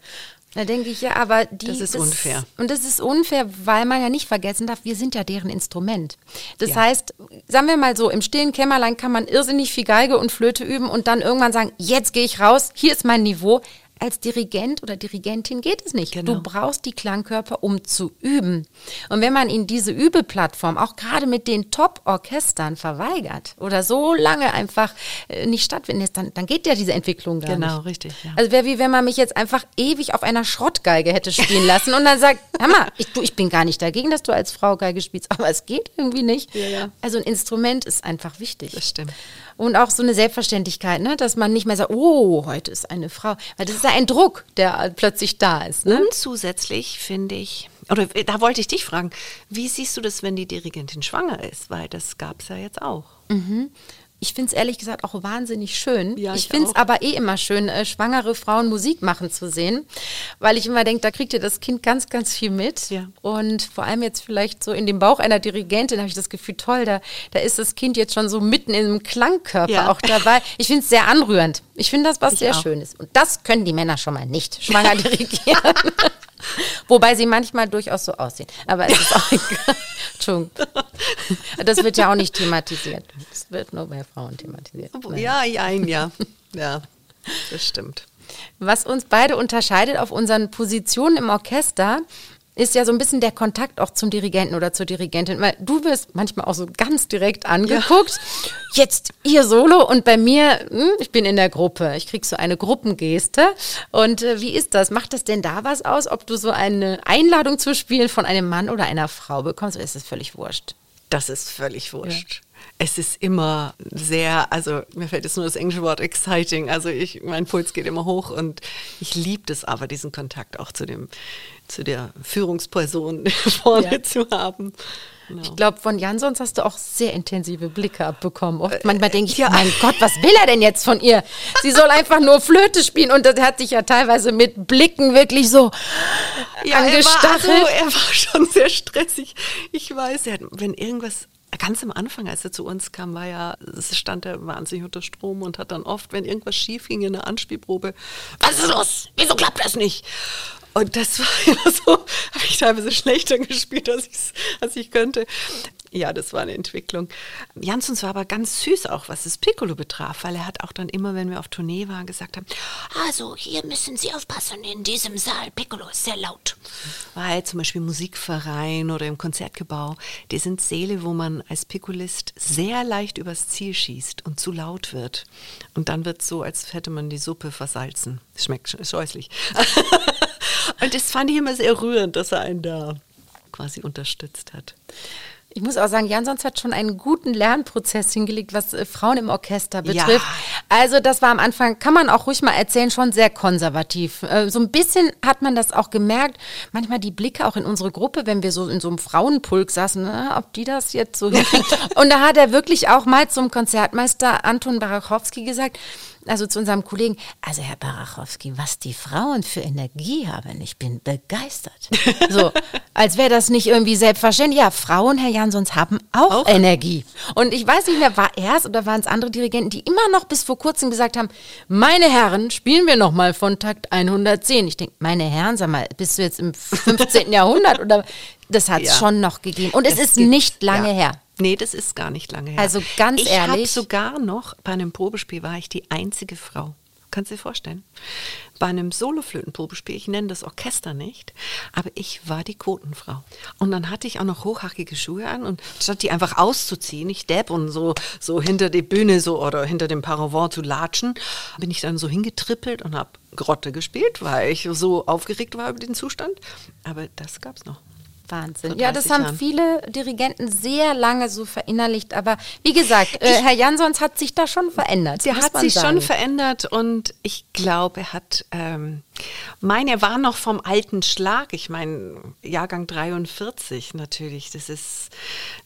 Da denke ich ja, aber die. Das ist unfair. und das ist unfair, weil man ja nicht vergessen darf, wir sind ja deren Instrument. Das ja. heißt, sagen wir mal so, im stillen Kämmerlein kann man irrsinnig viel Geige und Flöte üben und dann irgendwann sagen, jetzt gehe ich raus, hier ist mein Niveau als Dirigent oder Dirigentin geht es nicht. Genau. Du brauchst die Klangkörper, um zu üben. Und wenn man ihnen diese Übeplattform auch gerade mit den Top-Orchestern verweigert oder so lange einfach äh, nicht stattfinden lässt, dann, dann geht ja diese Entwicklung gar genau, nicht. Genau, richtig. Ja. Also wäre wie wenn man mich jetzt einfach ewig auf einer Schrottgeige hätte spielen lassen und dann sagt, hör mal, ich, du, ich bin gar nicht dagegen, dass du als Frau Geige spielst, aber es geht irgendwie nicht. Ja, ja. Also ein Instrument ist einfach wichtig. Das stimmt. Und auch so eine Selbstverständlichkeit, ne? dass man nicht mehr sagt, oh, heute ist eine Frau. Weil das ist ja ein Druck, der plötzlich da ist. Ne? Und zusätzlich finde ich, oder da wollte ich dich fragen, wie siehst du das, wenn die Dirigentin schwanger ist? Weil das gab es ja jetzt auch. Mhm. Ich finde es ehrlich gesagt auch wahnsinnig schön. Ja, ich, ich finde es aber eh immer schön, äh, schwangere Frauen Musik machen zu sehen, weil ich immer denke, da kriegt ihr das Kind ganz, ganz viel mit. Ja. Und vor allem jetzt vielleicht so in dem Bauch einer Dirigentin habe ich das Gefühl, toll, da, da ist das Kind jetzt schon so mitten im Klangkörper ja. auch dabei. Ich finde es sehr anrührend. Ich finde das was ich sehr auch. Schönes. Und das können die Männer schon mal nicht, schwanger dirigieren. Wobei sie manchmal durchaus so aussehen. Aber es ist auch egal. Entschuldigung. Das wird ja auch nicht thematisiert. Das wird nur bei Frauen thematisiert. Ja, ja, ja. Ja, das stimmt. Was uns beide unterscheidet auf unseren Positionen im Orchester, ist ja so ein bisschen der Kontakt auch zum Dirigenten oder zur Dirigentin, weil du wirst manchmal auch so ganz direkt angeguckt. Ja. Jetzt ihr Solo und bei mir, hm, ich bin in der Gruppe. Ich krieg so eine Gruppengeste. Und äh, wie ist das? Macht das denn da was aus, ob du so eine Einladung zu spielen von einem Mann oder einer Frau bekommst? Oder ist das völlig wurscht? Das ist völlig wurscht. Ja es ist immer sehr, also mir fällt jetzt nur das englische Wort exciting. Also ich, mein Puls geht immer hoch und ich liebe das aber, diesen Kontakt auch zu dem, zu der Führungsperson vorne ja. zu haben. Genau. Ich glaube, von Jansons hast du auch sehr intensive Blicke abbekommen. Oft äh, manchmal denke ich, ja. mein Gott, was will er denn jetzt von ihr? Sie soll einfach nur Flöte spielen und das hat sich ja teilweise mit Blicken wirklich so ja, angestachelt. Er war, also, er war schon sehr stressig. Ich weiß, hat, wenn irgendwas ganz am Anfang, als er zu uns kam, war ja, stand er wahnsinnig unter Strom und hat dann oft, wenn irgendwas schief ging in der Anspielprobe, was ist los? Wieso klappt das nicht? Und das war immer so, habe ich teilweise schlechter gespielt, als, als ich könnte. Ja, das war eine Entwicklung. Jansons war aber ganz süß auch, was das Piccolo betraf, weil er hat auch dann immer, wenn wir auf Tournee waren, gesagt haben, also hier müssen Sie aufpassen, in diesem Saal, Piccolo ist sehr laut. Weil zum Beispiel Musikverein oder im Konzertgebau, die sind Säle, wo man als Piccolist sehr leicht übers Ziel schießt und zu laut wird. Und dann wird es so, als hätte man die Suppe versalzen. Schmeckt scheußlich. und das fand ich immer sehr rührend, dass er einen da quasi unterstützt hat. Ich muss auch sagen, Jansons hat schon einen guten Lernprozess hingelegt, was äh, Frauen im Orchester betrifft. Ja. Also das war am Anfang, kann man auch ruhig mal erzählen, schon sehr konservativ. Äh, so ein bisschen hat man das auch gemerkt. Manchmal die Blicke auch in unsere Gruppe, wenn wir so in so einem Frauenpulk saßen, na, ob die das jetzt so hinkriegen. Und da hat er wirklich auch mal zum Konzertmeister Anton Barachowski gesagt, also zu unserem Kollegen, also Herr Barachowski, was die Frauen für Energie haben, ich bin begeistert. So, als wäre das nicht irgendwie selbstverständlich. Ja, Frauen, Herr Jansons, haben auch, auch, Energie. Und ich weiß nicht mehr, war er es oder waren es andere Dirigenten, die immer noch bis vor kurzem gesagt haben, meine Herren, spielen wir noch mal von Takt 110. Ich denke, meine Herren, sag mal, bist du jetzt im 15. Jahrhundert oder das hat es ja. schon noch gegeben. Und es, es ist gibt, nicht lange ja. her. Nee, das ist gar nicht lange her. Also ganz ich ehrlich. Ich habe sogar noch, bei einem Probespiel war ich die einzige Frau. Kannst du dir vorstellen? Bei einem Soloflötenprobespiel, ich nenne das Orchester nicht, aber ich war die Quotenfrau. Und dann hatte ich auch noch hochhackige Schuhe an und statt die einfach auszuziehen, ich depp und so, so hinter die Bühne so oder hinter dem Paravent zu latschen, bin ich dann so hingetrippelt und habe Grotte gespielt, weil ich so aufgeregt war über den Zustand. Aber das gab es noch. Wahnsinn. Ja, das haben Jahren. viele Dirigenten sehr lange so verinnerlicht. Aber wie gesagt, äh, Herr Jansons hat sich da schon verändert. Der hat sich sagen. schon verändert und ich glaube, er hat, ähm, mein, er war noch vom alten Schlag. Ich meine, Jahrgang 43 natürlich. Das ist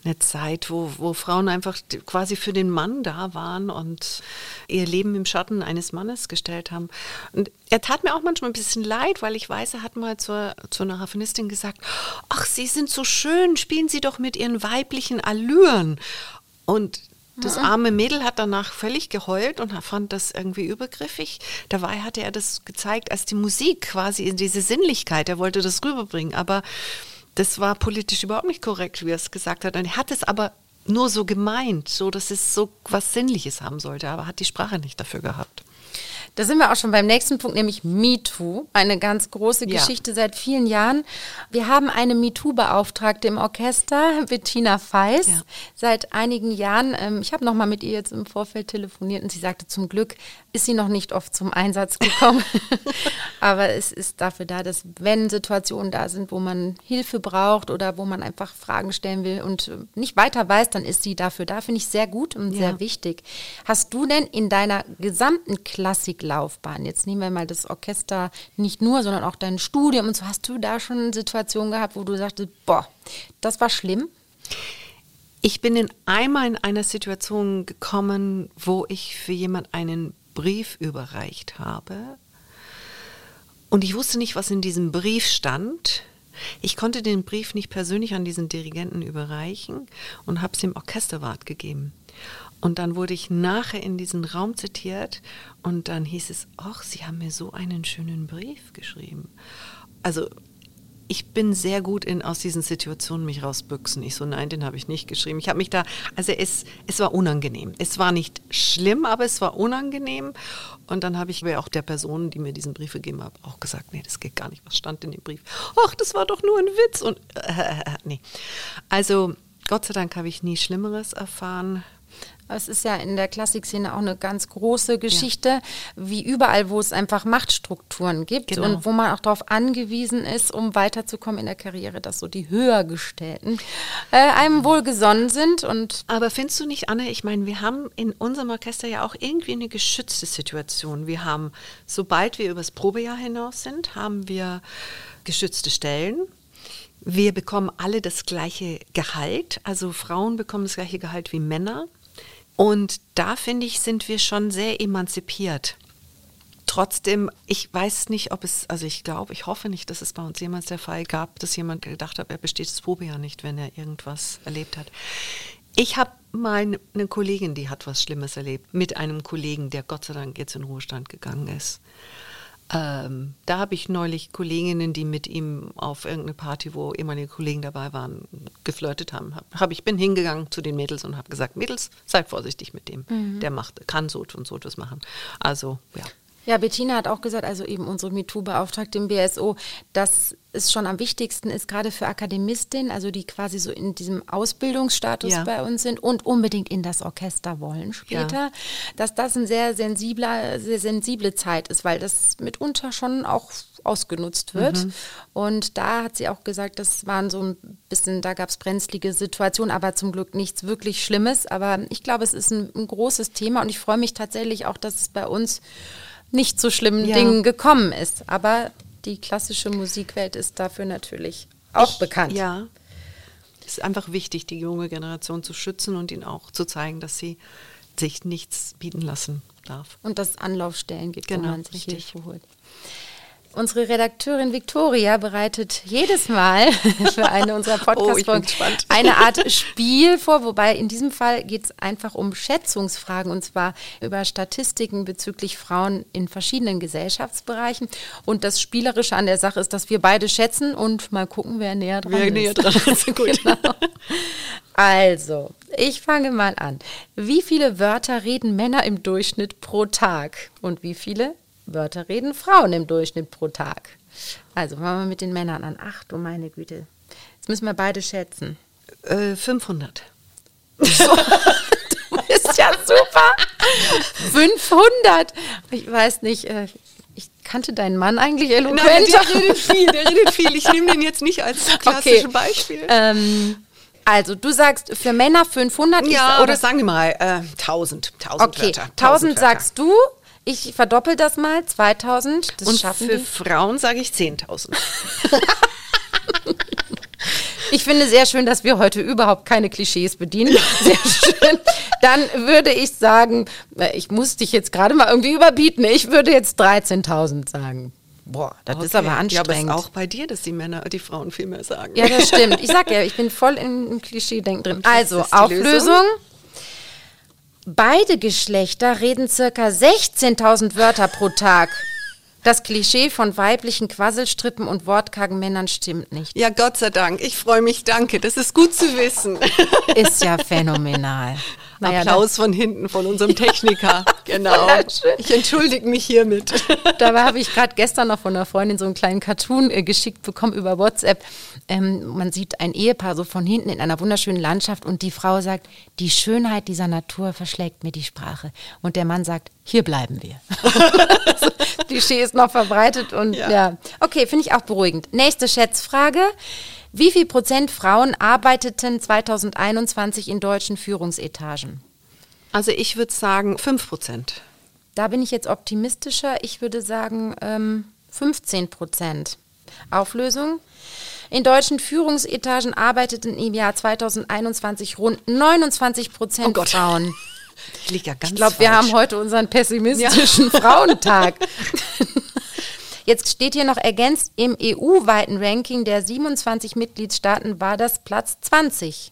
eine Zeit, wo, wo Frauen einfach quasi für den Mann da waren und ihr Leben im Schatten eines Mannes gestellt haben. Und er tat mir auch manchmal ein bisschen leid, weil ich weiß, er hat mal zur, zu einer Raffinistin gesagt, ach, Sie sind so schön, spielen Sie doch mit Ihren weiblichen Allüren. Und das arme Mädel hat danach völlig geheult und fand das irgendwie übergriffig. Dabei hatte er das gezeigt als die Musik, quasi in diese Sinnlichkeit. Er wollte das rüberbringen, aber das war politisch überhaupt nicht korrekt, wie er es gesagt hat. Und er hat es aber nur so gemeint, so dass es so was Sinnliches haben sollte, aber hat die Sprache nicht dafür gehabt. Da sind wir auch schon beim nächsten Punkt, nämlich MeToo. Eine ganz große ja. Geschichte seit vielen Jahren. Wir haben eine MeToo-Beauftragte im Orchester, Bettina Feis, ja. seit einigen Jahren. Ähm, ich habe noch mal mit ihr jetzt im Vorfeld telefoniert und sie sagte, zum Glück ist sie noch nicht oft zum Einsatz gekommen. Aber es ist dafür da, dass wenn Situationen da sind, wo man Hilfe braucht oder wo man einfach Fragen stellen will und nicht weiter weiß, dann ist sie dafür da. Finde ich sehr gut und ja. sehr wichtig. Hast du denn in deiner gesamten Klassik Laufbahn. Jetzt nehmen wir mal das Orchester nicht nur, sondern auch dein Studium und so. Hast du da schon Situationen gehabt, wo du sagtest, boah, das war schlimm? Ich bin in einmal in einer Situation gekommen, wo ich für jemand einen Brief überreicht habe. Und ich wusste nicht, was in diesem Brief stand. Ich konnte den Brief nicht persönlich an diesen Dirigenten überreichen und habe es dem Orchesterwart gegeben. Und dann wurde ich nachher in diesen Raum zitiert und dann hieß es, ach, Sie haben mir so einen schönen Brief geschrieben. Also ich bin sehr gut in aus diesen Situationen mich rausbüchsen. Ich so, nein, den habe ich nicht geschrieben. Ich habe mich da, also es, es war unangenehm. Es war nicht schlimm, aber es war unangenehm. Und dann habe ich auch der Person, die mir diesen Brief gegeben hat, auch gesagt, nee, das geht gar nicht. Was stand in dem Brief? Ach, das war doch nur ein Witz. Und äh, nee. Also Gott sei Dank habe ich nie Schlimmeres erfahren. Es ist ja in der Klassikszene auch eine ganz große Geschichte, ja. wie überall, wo es einfach Machtstrukturen gibt genau. und wo man auch darauf angewiesen ist, um weiterzukommen in der Karriere, dass so die Höhergestellten äh, einem wohlgesonnen sind. Und Aber findest du nicht, Anne, ich meine, wir haben in unserem Orchester ja auch irgendwie eine geschützte Situation. Wir haben, sobald wir übers Probejahr hinaus sind, haben wir geschützte Stellen. Wir bekommen alle das gleiche Gehalt, also Frauen bekommen das gleiche Gehalt wie Männer. Und da finde ich, sind wir schon sehr emanzipiert. Trotzdem, ich weiß nicht, ob es, also ich glaube, ich hoffe nicht, dass es bei uns jemals der Fall gab, dass jemand gedacht hat, er besteht das Probejahr nicht, wenn er irgendwas erlebt hat. Ich habe mal eine Kollegin, die hat was Schlimmes erlebt, mit einem Kollegen, der Gott sei Dank jetzt in Ruhestand gegangen ist. Ähm, da habe ich neulich Kolleginnen, die mit ihm auf irgendeine Party, wo ehemalige Kollegen dabei waren, geflirtet haben. Hab, hab ich bin hingegangen zu den Mädels und habe gesagt, Mädels, seid vorsichtig mit dem. Mhm. Der macht, kann so und so etwas machen. Also, ja. Ja, Bettina hat auch gesagt, also eben unsere MeToo-Beauftragte im BSO, dass es schon am wichtigsten ist, gerade für Akademistinnen, also die quasi so in diesem Ausbildungsstatus ja. bei uns sind und unbedingt in das Orchester wollen später, ja. dass das eine sehr sensibler, sehr sensible Zeit ist, weil das mitunter schon auch ausgenutzt wird. Mhm. Und da hat sie auch gesagt, das waren so ein bisschen, da gab es brenzlige Situationen, aber zum Glück nichts wirklich Schlimmes. Aber ich glaube, es ist ein, ein großes Thema und ich freue mich tatsächlich auch, dass es bei uns nicht zu schlimmen ja. Dingen gekommen ist. Aber die klassische Musikwelt ist dafür natürlich auch ich, bekannt. Ja. Es ist einfach wichtig, die junge Generation zu schützen und ihnen auch zu zeigen, dass sie sich nichts bieten lassen darf. Und dass es Anlaufstellen gibt, genau, wo man sich richtig. Hilfe holt. Unsere Redakteurin Victoria bereitet jedes Mal für eine unserer Podcast-Folgen oh, eine Art Spiel vor, wobei in diesem Fall geht es einfach um Schätzungsfragen und zwar über Statistiken bezüglich Frauen in verschiedenen Gesellschaftsbereichen. Und das Spielerische an der Sache ist, dass wir beide schätzen und mal gucken, wer näher dran wer ist. Näher dran ist. Gut. genau. Also, ich fange mal an. Wie viele Wörter reden Männer im Durchschnitt pro Tag und wie viele Wörter reden Frauen im Durchschnitt pro Tag. Also fangen wir mit den Männern an. Ach du meine Güte. Jetzt müssen wir beide schätzen. Äh, 500. So. du bist ja super. 500. Ich weiß nicht, äh, ich kannte deinen Mann eigentlich eloquent. Nein, der redet viel, der redet viel. Ich nehme den jetzt nicht als klassisches okay. Beispiel. Ähm, also, du sagst für Männer 500. Ja, oder, oder sagen wir mal äh, 1000. 1000 okay. Wörter. 1000, 1000 sagst du, ich verdoppel das mal, 2000. Das Und schaffen für die. Frauen sage ich 10.000. Ich finde sehr schön, dass wir heute überhaupt keine Klischees bedienen. Sehr schön. Dann würde ich sagen, äh, ich muss dich jetzt gerade mal irgendwie überbieten. Ich würde jetzt 13.000 sagen. Boah, das okay. ist aber anstrengend. Ja, aber ist auch bei dir, dass die Männer, die Frauen viel mehr sagen. Ja, das stimmt. Ich sag ja, ich bin voll im Klischee-Denken drin. Also, Auflösung. Lösung? Beide Geschlechter reden circa 16.000 Wörter pro Tag. Das Klischee von weiblichen Quasselstrippen und wortkargen Männern stimmt nicht. Ja, Gott sei Dank. Ich freue mich, danke. Das ist gut zu wissen. Ist ja phänomenal. Naja, Applaus von hinten von unserem Techniker. genau. Ich entschuldige mich hiermit. Dabei habe ich gerade gestern noch von einer Freundin so einen kleinen Cartoon äh, geschickt bekommen über WhatsApp. Ähm, man sieht ein Ehepaar so von hinten in einer wunderschönen Landschaft und die Frau sagt, die Schönheit dieser Natur verschlägt mir die Sprache. Und der Mann sagt, hier bleiben wir. das Klischee ist noch verbreitet und ja. ja. Okay, finde ich auch beruhigend. Nächste Schätzfrage. Wie viel Prozent Frauen arbeiteten 2021 in deutschen Führungsetagen? Also ich würde sagen 5 Prozent. Da bin ich jetzt optimistischer. Ich würde sagen ähm, 15 Prozent. Auflösung. In deutschen Führungsetagen arbeiteten im Jahr 2021 rund 29 Prozent oh Frauen. Ich ja Ich glaube, wir haben heute unseren pessimistischen ja. Frauentag. Jetzt steht hier noch ergänzt, im EU-weiten Ranking der 27 Mitgliedstaaten war das Platz 20.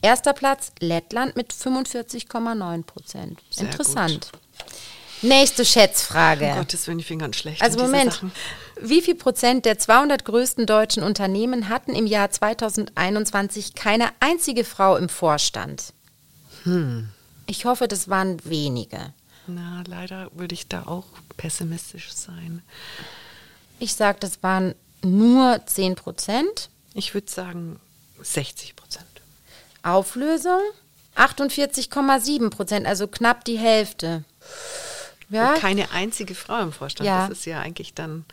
Erster Platz Lettland mit 45,9 Prozent. Interessant. Gut. Nächste Schätzfrage. Oh Gottes Willen, ich bin ganz schlecht. Also Moment, wie viel Prozent der 200 größten deutschen Unternehmen hatten im Jahr 2021 keine einzige Frau im Vorstand? Hm. Ich hoffe, das waren wenige. Na, leider würde ich da auch pessimistisch sein. Ich sage, das waren nur 10 Prozent. Ich würde sagen 60 Prozent. Auflösung 48,7 Prozent, also knapp die Hälfte. Ja. Und keine einzige Frau im Vorstand. Ja. Das ist ja eigentlich dann.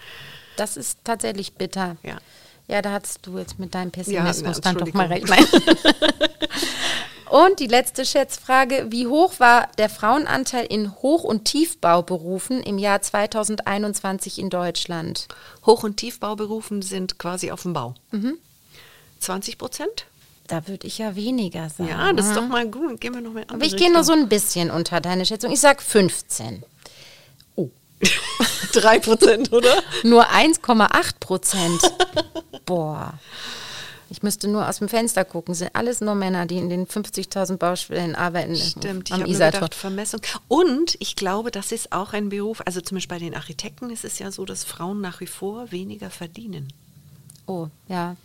Das ist tatsächlich bitter. Ja. Ja, da hattest du jetzt mit deinem Pessimismus ja, na, dann doch mal recht. Und die letzte Schätzfrage, wie hoch war der Frauenanteil in Hoch- und Tiefbauberufen im Jahr 2021 in Deutschland? Hoch- und Tiefbauberufen sind quasi auf dem Bau. Mhm. 20 Prozent? Da würde ich ja weniger sagen. Ja, das ist doch mal gut. Gehen wir noch mal Aber ich gehe nur so ein bisschen unter deine Schätzung. Ich sage 15. Oh. 3 Prozent, oder? Nur 1,8 Prozent. Boah. Ich müsste nur aus dem Fenster gucken. Sind alles nur Männer, die in den 50.000 Baustellen arbeiten. Stimmt, ich habe gedacht, Vermessung. Und ich glaube, das ist auch ein Beruf, also zum Beispiel bei den Architekten ist es ja so, dass Frauen nach wie vor weniger verdienen. Oh, ja.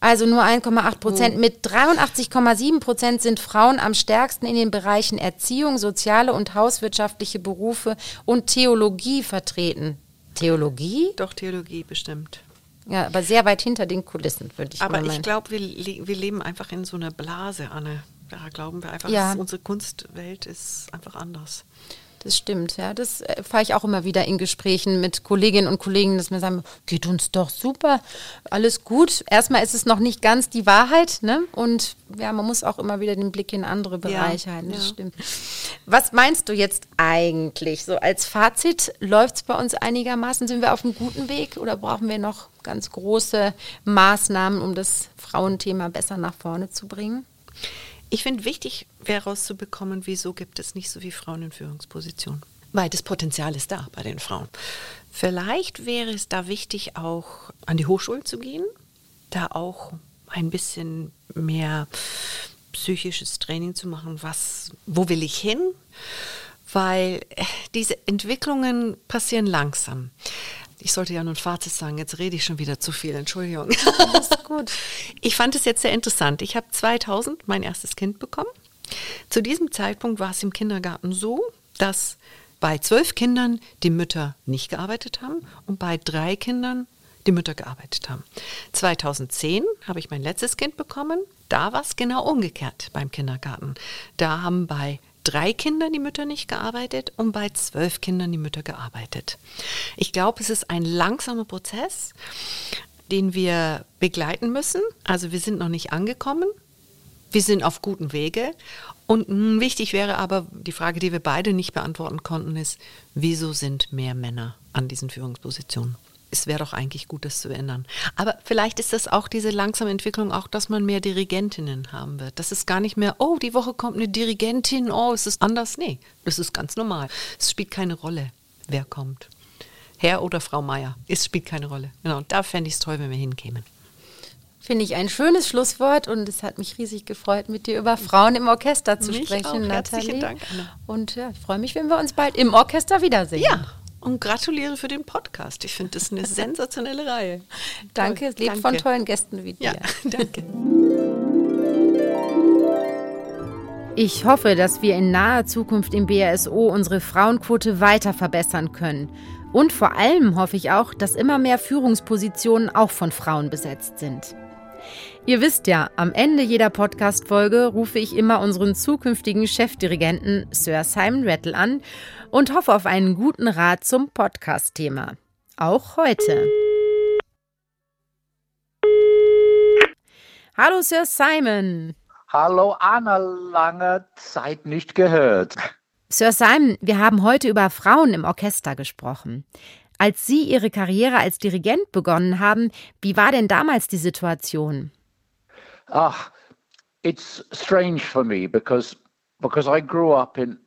Also nur 1,8 Prozent. Oh. Mit 83,7 Prozent sind Frauen am stärksten in den Bereichen Erziehung, soziale und hauswirtschaftliche Berufe und Theologie vertreten. Theologie? Doch, Theologie bestimmt. Ja, aber sehr weit hinter den Kulissen, würde ich aber mal meinen. Aber ich glaube, wir, wir leben einfach in so einer Blase, Anne. Da glauben wir einfach, ja. unsere Kunstwelt ist einfach anders. Das stimmt, ja. Das äh, fahre ich auch immer wieder in Gesprächen mit Kolleginnen und Kollegen, dass mir sagen, geht uns doch super, alles gut. Erstmal ist es noch nicht ganz die Wahrheit, ne? Und ja, man muss auch immer wieder den Blick in andere Bereiche ja, halten. Das ja. stimmt. Was meinst du jetzt eigentlich? So als Fazit, läuft es bei uns einigermaßen? Sind wir auf einem guten Weg oder brauchen wir noch ganz große Maßnahmen, um das Frauenthema besser nach vorne zu bringen? Ich finde wichtig, herauszubekommen, wieso gibt es nicht so viele Frauen in Führungspositionen. weil das Potenzial ist da bei den Frauen. Vielleicht wäre es da wichtig, auch an die Hochschulen zu gehen, da auch ein bisschen mehr psychisches Training zu machen, was, wo will ich hin? Weil äh, diese Entwicklungen passieren langsam. Ich sollte ja nun Fazit sagen, jetzt rede ich schon wieder zu viel, Entschuldigung. Das ist gut. Ich fand es jetzt sehr interessant. Ich habe 2000 mein erstes Kind bekommen. Zu diesem Zeitpunkt war es im Kindergarten so, dass bei zwölf Kindern die Mütter nicht gearbeitet haben und bei drei Kindern die Mütter gearbeitet haben. 2010 habe ich mein letztes Kind bekommen. Da war es genau umgekehrt beim Kindergarten. Da haben bei drei Kindern die Mütter nicht gearbeitet und bei zwölf Kindern die Mütter gearbeitet. Ich glaube, es ist ein langsamer Prozess, den wir begleiten müssen. Also wir sind noch nicht angekommen. Wir sind auf gutem Wege. Und wichtig wäre aber, die Frage, die wir beide nicht beantworten konnten, ist, wieso sind mehr Männer an diesen Führungspositionen? Es wäre doch eigentlich gut, das zu ändern. Aber vielleicht ist das auch diese langsame Entwicklung, auch dass man mehr Dirigentinnen haben wird. Das ist gar nicht mehr, oh, die Woche kommt eine Dirigentin, oh, es ist anders. Nee, das ist ganz normal. Es spielt keine Rolle, wer kommt. Herr oder Frau Meier, es spielt keine Rolle. Genau, da fände ich es toll, wenn wir hinkämen. Finde ich ein schönes Schlusswort und es hat mich riesig gefreut, mit dir über Frauen im Orchester zu mich sprechen, auch. Nathalie. Dank, Anna. Und ja, ich freue mich, wenn wir uns bald im Orchester wiedersehen. Ja, und gratuliere für den Podcast. Ich finde das eine sensationelle Reihe. Danke, es lebt von tollen Gästen wie dir. Ja, danke. Ich hoffe, dass wir in naher Zukunft im BRSO unsere Frauenquote weiter verbessern können. Und vor allem hoffe ich auch, dass immer mehr Führungspositionen auch von Frauen besetzt sind. Ihr wisst ja, am Ende jeder Podcast-Folge rufe ich immer unseren zukünftigen Chefdirigenten Sir Simon Rattle an und hoffe auf einen guten Rat zum Podcast-Thema. Auch heute. Hallo Sir Simon. Hallo Anna, lange Zeit nicht gehört. Sir Simon, wir haben heute über Frauen im Orchester gesprochen. Als Sie Ihre Karriere als Dirigent begonnen haben, wie war denn damals die Situation? Ah, it's strange for me because because I grew up in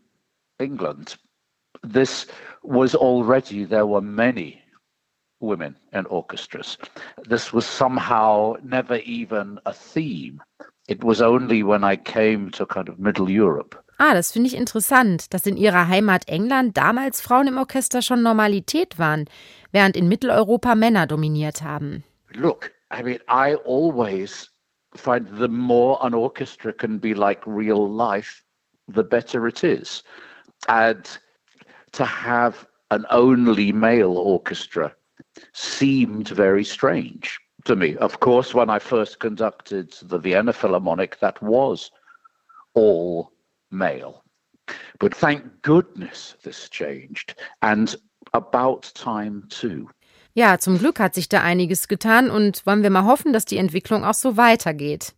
England. This was already there were many women in orchestras. This was somehow never even a theme. It was only when I came to kind of Middle Europe. Ah, das finde ich interessant, dass in ihrer Heimat England damals Frauen im Orchester schon Normalität waren, während in Mitteleuropa Männer dominiert haben. Look, I mean, I always find the more an orchestra can be like real life, the better it is. And to have an only male orchestra seemed very strange to me. Of course, when I first conducted the Vienna Philharmonic, that was all male. But thank goodness this changed, and about time too. Ja, zum Glück hat sich da einiges getan und wollen wir mal hoffen, dass die Entwicklung auch so weitergeht.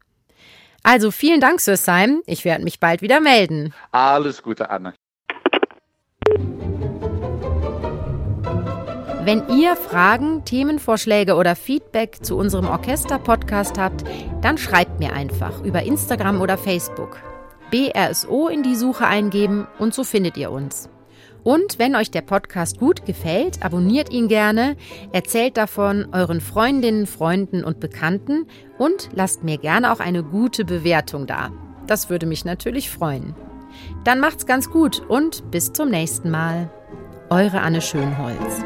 Also vielen Dank, Sir Simon. Ich werde mich bald wieder melden. Alles Gute, Anne. Wenn ihr Fragen, Themenvorschläge oder Feedback zu unserem Orchester-Podcast habt, dann schreibt mir einfach über Instagram oder Facebook. BRSO in die Suche eingeben und so findet ihr uns. Und wenn euch der Podcast gut gefällt, abonniert ihn gerne, erzählt davon euren Freundinnen, Freunden und Bekannten und lasst mir gerne auch eine gute Bewertung da. Das würde mich natürlich freuen. Dann macht's ganz gut und bis zum nächsten Mal. Eure Anne Schönholz.